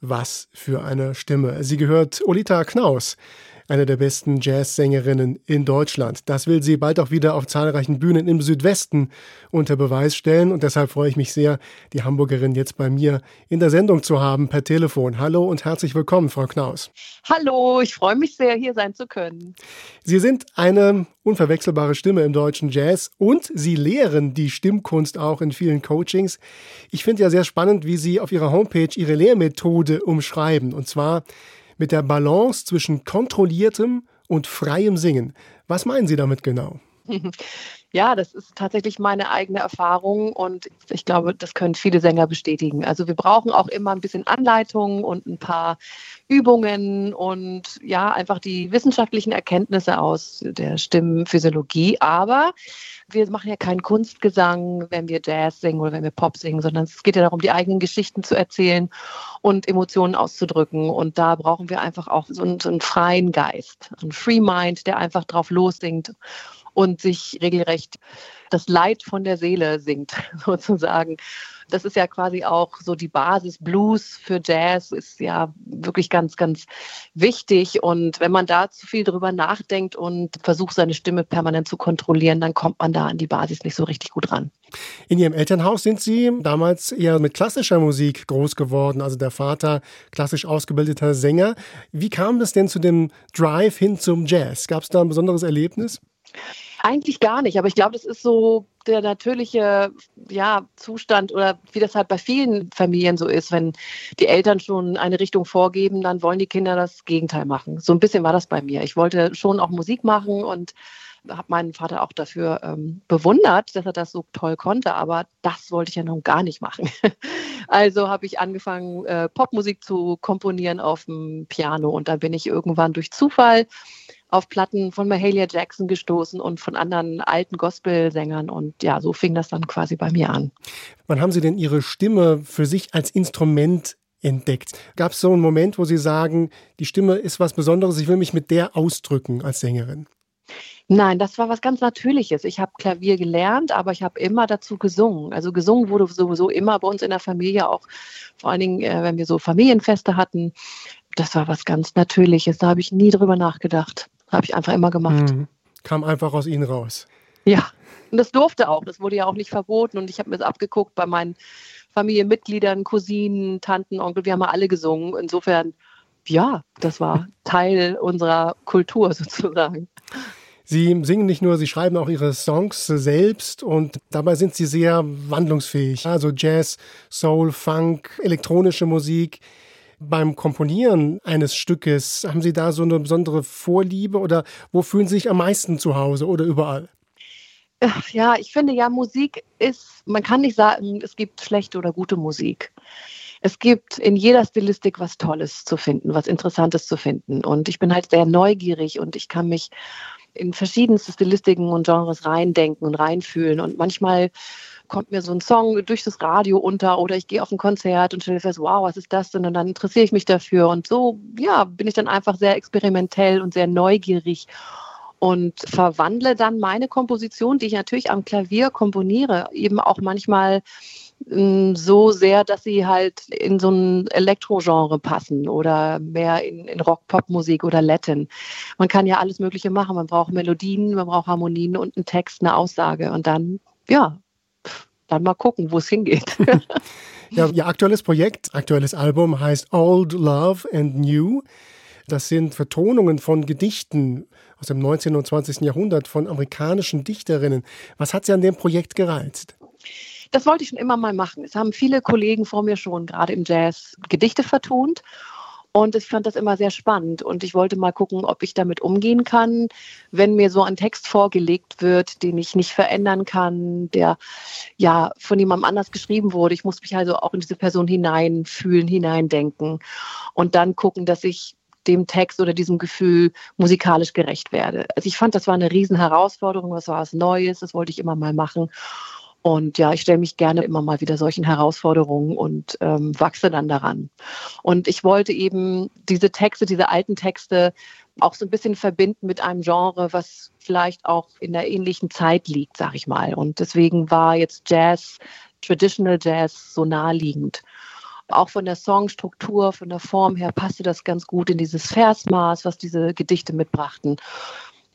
Was für eine Stimme. Sie gehört Olita Knaus eine der besten Jazzsängerinnen in Deutschland. Das will sie bald auch wieder auf zahlreichen Bühnen im Südwesten unter Beweis stellen und deshalb freue ich mich sehr, die Hamburgerin jetzt bei mir in der Sendung zu haben per Telefon. Hallo und herzlich willkommen, Frau Knaus. Hallo, ich freue mich sehr, hier sein zu können. Sie sind eine unverwechselbare Stimme im deutschen Jazz und Sie lehren die Stimmkunst auch in vielen Coachings. Ich finde ja sehr spannend, wie Sie auf Ihrer Homepage Ihre Lehrmethode umschreiben. Und zwar mit der Balance zwischen kontrolliertem und freiem Singen. Was meinen Sie damit genau? Ja, das ist tatsächlich meine eigene Erfahrung und ich glaube, das können viele Sänger bestätigen. Also wir brauchen auch immer ein bisschen Anleitung und ein paar Übungen und ja, einfach die wissenschaftlichen Erkenntnisse aus der Stimmenphysiologie. Aber wir machen ja keinen Kunstgesang, wenn wir Jazz singen oder wenn wir Pop singen, sondern es geht ja darum, die eigenen Geschichten zu erzählen und Emotionen auszudrücken. Und da brauchen wir einfach auch so einen, so einen freien Geist, einen Free Mind, der einfach drauf lossingt und sich regelrecht das Leid von der Seele singt, sozusagen. Das ist ja quasi auch so die Basis. Blues für Jazz ist ja wirklich ganz, ganz wichtig. Und wenn man da zu viel drüber nachdenkt und versucht, seine Stimme permanent zu kontrollieren, dann kommt man da an die Basis nicht so richtig gut ran. In Ihrem Elternhaus sind Sie damals eher mit klassischer Musik groß geworden, also der Vater klassisch ausgebildeter Sänger. Wie kam das denn zu dem Drive hin zum Jazz? Gab es da ein besonderes Erlebnis? Eigentlich gar nicht, aber ich glaube, das ist so der natürliche ja, Zustand oder wie das halt bei vielen Familien so ist, wenn die Eltern schon eine Richtung vorgeben, dann wollen die Kinder das Gegenteil machen. So ein bisschen war das bei mir. Ich wollte schon auch Musik machen und habe meinen Vater auch dafür ähm, bewundert, dass er das so toll konnte, aber das wollte ich ja nun gar nicht machen. also habe ich angefangen, äh, Popmusik zu komponieren auf dem Piano und dann bin ich irgendwann durch Zufall auf Platten von Mahalia Jackson gestoßen und von anderen alten Gospelsängern. Und ja, so fing das dann quasi bei mir an. Wann haben Sie denn Ihre Stimme für sich als Instrument entdeckt? Gab es so einen Moment, wo Sie sagen, die Stimme ist was Besonderes, ich will mich mit der ausdrücken als Sängerin? Nein, das war was ganz Natürliches. Ich habe Klavier gelernt, aber ich habe immer dazu gesungen. Also gesungen wurde sowieso immer bei uns in der Familie, auch vor allen Dingen, äh, wenn wir so Familienfeste hatten. Das war was ganz Natürliches. Da habe ich nie drüber nachgedacht. Habe ich einfach immer gemacht. Mhm. Kam einfach aus Ihnen raus. Ja, und das durfte auch. Das wurde ja auch nicht verboten. Und ich habe mir das abgeguckt bei meinen Familienmitgliedern, Cousinen, Tanten, Onkel. Wir haben ja alle gesungen. Insofern, ja, das war Teil unserer Kultur sozusagen. Sie singen nicht nur, Sie schreiben auch Ihre Songs selbst und dabei sind Sie sehr wandlungsfähig. Also Jazz, Soul, Funk, elektronische Musik beim Komponieren eines Stückes, haben Sie da so eine besondere Vorliebe oder wo fühlen Sie sich am meisten zu Hause oder überall? Ja, ich finde ja, Musik ist, man kann nicht sagen, es gibt schlechte oder gute Musik. Es gibt in jeder Stilistik was Tolles zu finden, was Interessantes zu finden. Und ich bin halt sehr neugierig und ich kann mich in verschiedenste Stilistiken und Genres reindenken und reinfühlen. Und manchmal kommt mir so ein Song durch das Radio unter oder ich gehe auf ein Konzert und stelle fest, wow, was ist das denn? Und dann interessiere ich mich dafür. Und so, ja, bin ich dann einfach sehr experimentell und sehr neugierig und verwandle dann meine Komposition, die ich natürlich am Klavier komponiere, eben auch manchmal mm, so sehr, dass sie halt in so ein Elektrogenre passen oder mehr in, in Rock-Pop-Musik oder Latin. Man kann ja alles Mögliche machen. Man braucht Melodien, man braucht Harmonien und einen Text, eine Aussage. Und dann, ja, dann mal gucken, wo es hingeht. ja, Ihr aktuelles Projekt, aktuelles Album heißt Old Love and New. Das sind Vertonungen von Gedichten aus dem 19. und 20. Jahrhundert von amerikanischen Dichterinnen. Was hat Sie an dem Projekt gereizt? Das wollte ich schon immer mal machen. Es haben viele Kollegen vor mir schon gerade im Jazz Gedichte vertont. Und ich fand das immer sehr spannend und ich wollte mal gucken, ob ich damit umgehen kann, wenn mir so ein Text vorgelegt wird, den ich nicht verändern kann, der ja von jemandem anders geschrieben wurde. Ich muss mich also auch in diese Person hineinfühlen, hineindenken und dann gucken, dass ich dem Text oder diesem Gefühl musikalisch gerecht werde. Also ich fand, das war eine Riesenherausforderung, was war was Neues, das wollte ich immer mal machen. Und ja, ich stelle mich gerne immer mal wieder solchen Herausforderungen und ähm, wachse dann daran. Und ich wollte eben diese Texte, diese alten Texte auch so ein bisschen verbinden mit einem Genre, was vielleicht auch in der ähnlichen Zeit liegt, sag ich mal. Und deswegen war jetzt Jazz, Traditional Jazz so naheliegend. Auch von der Songstruktur, von der Form her passte das ganz gut in dieses Versmaß, was diese Gedichte mitbrachten.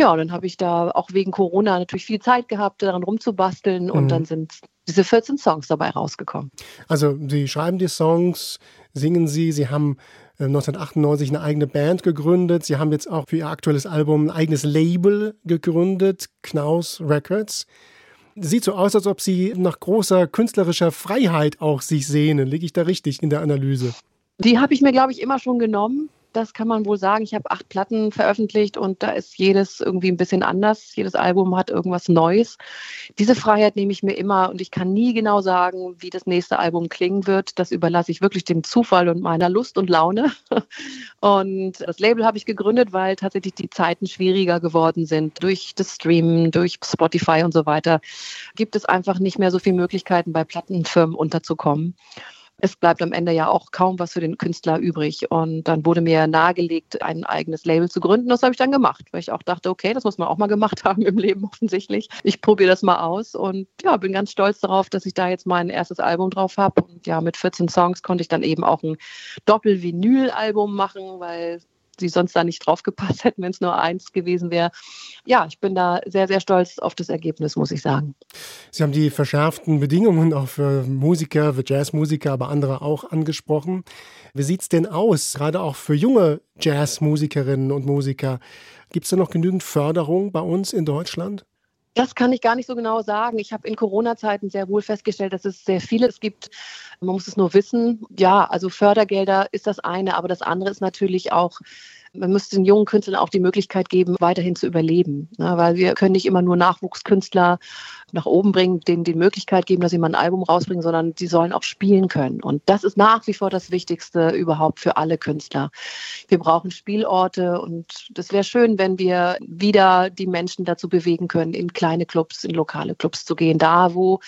Ja, und dann habe ich da auch wegen Corona natürlich viel Zeit gehabt, daran rumzubasteln und mhm. dann sind diese 14 Songs dabei rausgekommen. Also Sie schreiben die Songs, singen sie, Sie haben 1998 äh, eine eigene Band gegründet. Sie haben jetzt auch für Ihr aktuelles Album ein eigenes Label gegründet, Knaus Records. Sieht so aus, als ob Sie nach großer künstlerischer Freiheit auch sich sehnen. Liege ich da richtig in der Analyse? Die habe ich mir, glaube ich, immer schon genommen das kann man wohl sagen. Ich habe acht Platten veröffentlicht und da ist jedes irgendwie ein bisschen anders. Jedes Album hat irgendwas Neues. Diese Freiheit nehme ich mir immer und ich kann nie genau sagen, wie das nächste Album klingen wird. Das überlasse ich wirklich dem Zufall und meiner Lust und Laune. Und das Label habe ich gegründet, weil tatsächlich die Zeiten schwieriger geworden sind. Durch das Streamen, durch Spotify und so weiter gibt es einfach nicht mehr so viele Möglichkeiten, bei Plattenfirmen unterzukommen es bleibt am Ende ja auch kaum was für den Künstler übrig. Und dann wurde mir nahegelegt, ein eigenes Label zu gründen. Das habe ich dann gemacht, weil ich auch dachte, okay, das muss man auch mal gemacht haben im Leben offensichtlich. Ich probiere das mal aus und ja, bin ganz stolz darauf, dass ich da jetzt mein erstes Album drauf habe. Und ja, mit 14 Songs konnte ich dann eben auch ein Doppel-Vinyl-Album machen, weil die sonst da nicht drauf gepasst hätten, wenn es nur eins gewesen wäre. Ja, ich bin da sehr, sehr stolz auf das Ergebnis, muss ich sagen. Sie haben die verschärften Bedingungen auch für Musiker, für Jazzmusiker, aber andere auch angesprochen. Wie sieht es denn aus, gerade auch für junge Jazzmusikerinnen und Musiker? Gibt es da noch genügend Förderung bei uns in Deutschland? Das kann ich gar nicht so genau sagen. Ich habe in Corona-Zeiten sehr wohl festgestellt, dass es sehr viele gibt. Man muss es nur wissen. Ja, also Fördergelder ist das eine, aber das andere ist natürlich auch man müsste den jungen Künstlern auch die Möglichkeit geben, weiterhin zu überleben. Ne? Weil wir können nicht immer nur Nachwuchskünstler nach oben bringen, denen die Möglichkeit geben, dass sie mal ein Album rausbringen, sondern die sollen auch spielen können. Und das ist nach wie vor das Wichtigste überhaupt für alle Künstler. Wir brauchen Spielorte und das wäre schön, wenn wir wieder die Menschen dazu bewegen können, in kleine Clubs, in lokale Clubs zu gehen, da wo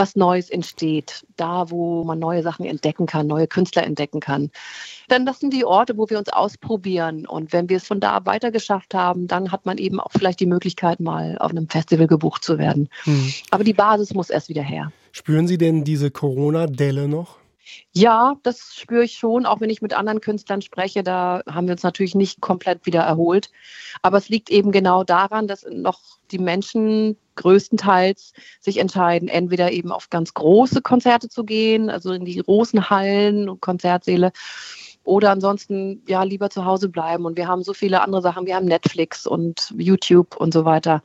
was Neues entsteht, da wo man neue Sachen entdecken kann, neue Künstler entdecken kann. Denn das sind die Orte, wo wir uns ausprobieren. Und wenn wir es von da weiter geschafft haben, dann hat man eben auch vielleicht die Möglichkeit, mal auf einem Festival gebucht zu werden. Hm. Aber die Basis muss erst wieder her. Spüren Sie denn diese Corona-Delle noch? Ja, das spüre ich schon, auch wenn ich mit anderen Künstlern spreche. Da haben wir uns natürlich nicht komplett wieder erholt. Aber es liegt eben genau daran, dass noch die Menschen größtenteils sich entscheiden, entweder eben auf ganz große Konzerte zu gehen, also in die großen Hallen und Konzertsäle, oder ansonsten ja lieber zu Hause bleiben. Und wir haben so viele andere Sachen. Wir haben Netflix und YouTube und so weiter.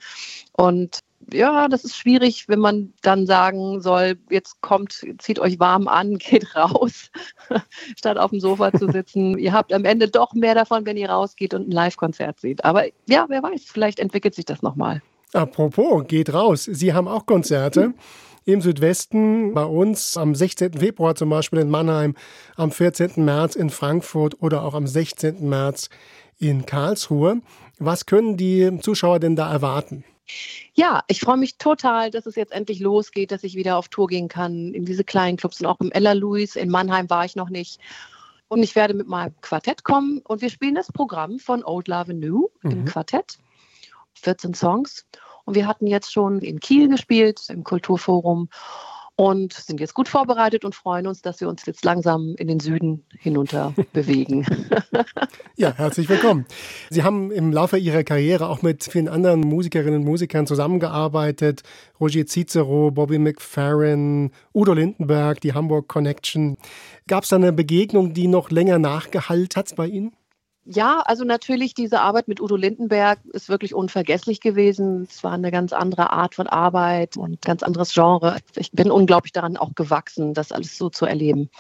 Und ja, das ist schwierig, wenn man dann sagen soll, jetzt kommt, zieht euch warm an, geht raus, statt auf dem Sofa zu sitzen. ihr habt am Ende doch mehr davon, wenn ihr rausgeht und ein Live-Konzert seht. Aber ja, wer weiß, vielleicht entwickelt sich das nochmal. Apropos, geht raus. Sie haben auch Konzerte. Im Südwesten, bei uns am 16. Februar zum Beispiel in Mannheim, am 14. März in Frankfurt oder auch am 16. März in Karlsruhe. Was können die Zuschauer denn da erwarten? Ja, ich freue mich total, dass es jetzt endlich losgeht, dass ich wieder auf Tour gehen kann in diese kleinen Clubs und auch im Ella Louis. In Mannheim war ich noch nicht. Und ich werde mit meinem Quartett kommen und wir spielen das Programm von Old Love and New mhm. im Quartett. 14 Songs. Und wir hatten jetzt schon in Kiel gespielt, im Kulturforum und sind jetzt gut vorbereitet und freuen uns, dass wir uns jetzt langsam in den Süden hinunter bewegen. ja, herzlich willkommen. Sie haben im Laufe Ihrer Karriere auch mit vielen anderen Musikerinnen und Musikern zusammengearbeitet. Roger Cicero, Bobby McFerrin, Udo Lindenberg, die Hamburg Connection. Gab es da eine Begegnung, die noch länger nachgehalten hat bei Ihnen? Ja, also natürlich diese Arbeit mit Udo Lindenberg ist wirklich unvergesslich gewesen. Es war eine ganz andere Art von Arbeit und ganz anderes Genre. Ich bin unglaublich daran auch gewachsen, das alles so zu erleben.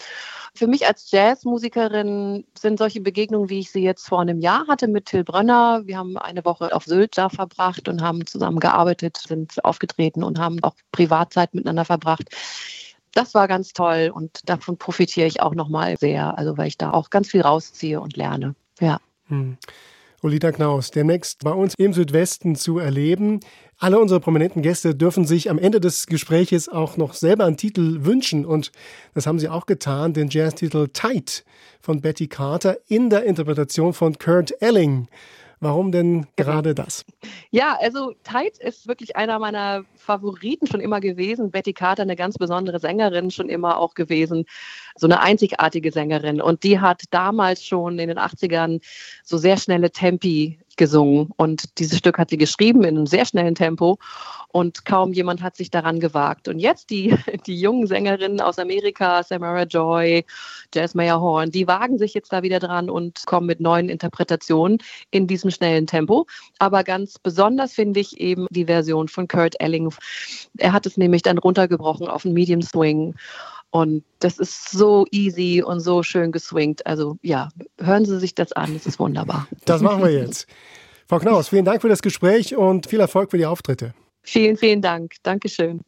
Für mich als Jazzmusikerin sind solche Begegnungen, wie ich sie jetzt vor einem Jahr hatte mit Till Brönner. Wir haben eine Woche auf Sylt da verbracht und haben zusammen gearbeitet, sind aufgetreten und haben auch Privatzeit miteinander verbracht das war ganz toll und davon profitiere ich auch nochmal sehr, also weil ich da auch ganz viel rausziehe und lerne. Ja. Hm. Olita Knaus, demnächst bei uns im Südwesten zu erleben. Alle unsere prominenten Gäste dürfen sich am Ende des Gespräches auch noch selber einen Titel wünschen. Und das haben sie auch getan, den Jazztitel Tight von Betty Carter in der Interpretation von Kurt Elling. Warum denn gerade das? Ja, also Tide ist wirklich einer meiner Favoriten schon immer gewesen. Betty Carter, eine ganz besondere Sängerin, schon immer auch gewesen. So eine einzigartige Sängerin. Und die hat damals schon in den 80ern so sehr schnelle Tempi gesungen. Und dieses Stück hat sie geschrieben in einem sehr schnellen Tempo und kaum jemand hat sich daran gewagt. Und jetzt die, die jungen Sängerinnen aus Amerika, Samara Joy, Jazz Mayer Horn, die wagen sich jetzt da wieder dran und kommen mit neuen Interpretationen in diesem schnellen Tempo. Aber ganz besonders finde ich eben die Version von Kurt Elling. Er hat es nämlich dann runtergebrochen auf einen Medium Swing. Und das ist so easy und so schön geswingt. Also ja, hören Sie sich das an, es ist wunderbar. Das machen wir jetzt. Frau Knaus, vielen Dank für das Gespräch und viel Erfolg für die Auftritte. Vielen, vielen Dank. Dankeschön.